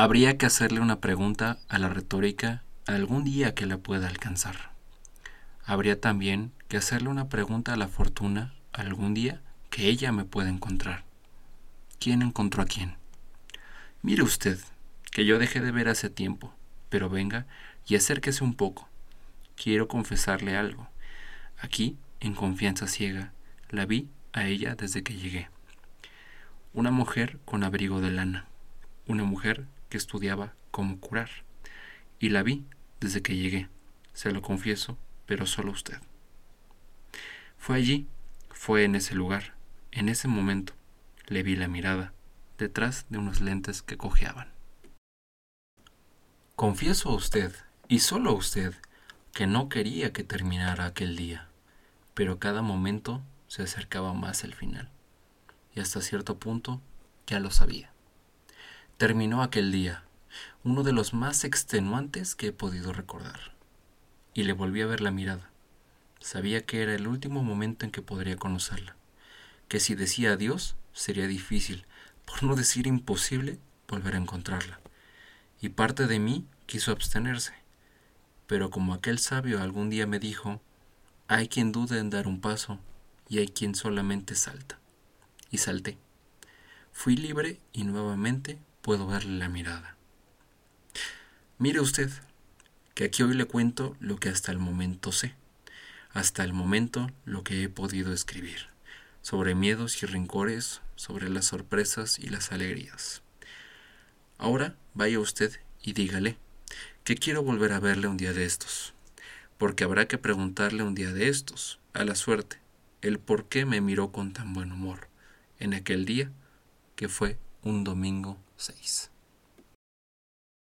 Habría que hacerle una pregunta a la retórica algún día que la pueda alcanzar. Habría también que hacerle una pregunta a la fortuna algún día que ella me pueda encontrar. ¿Quién encontró a quién? Mire usted, que yo dejé de ver hace tiempo, pero venga y acérquese un poco. Quiero confesarle algo. Aquí, en confianza ciega, la vi a ella desde que llegué. Una mujer con abrigo de lana, una mujer que estudiaba cómo curar. Y la vi desde que llegué, se lo confieso, pero solo usted. Fue allí, fue en ese lugar, en ese momento, le vi la mirada, detrás de unos lentes que cojeaban. Confieso a usted, y solo a usted, que no quería que terminara aquel día, pero cada momento se acercaba más al final, y hasta cierto punto ya lo sabía. Terminó aquel día, uno de los más extenuantes que he podido recordar, y le volví a ver la mirada. Sabía que era el último momento en que podría conocerla, que si decía adiós sería difícil, por no decir imposible, volver a encontrarla. Y parte de mí quiso abstenerse, pero como aquel sabio algún día me dijo, hay quien duda en dar un paso y hay quien solamente salta. Y salté. Fui libre y nuevamente puedo verle la mirada. Mire usted, que aquí hoy le cuento lo que hasta el momento sé, hasta el momento lo que he podido escribir, sobre miedos y rencores, sobre las sorpresas y las alegrías. Ahora vaya usted y dígale que quiero volver a verle un día de estos, porque habrá que preguntarle un día de estos, a la suerte, el por qué me miró con tan buen humor en aquel día que fue un domingo seis.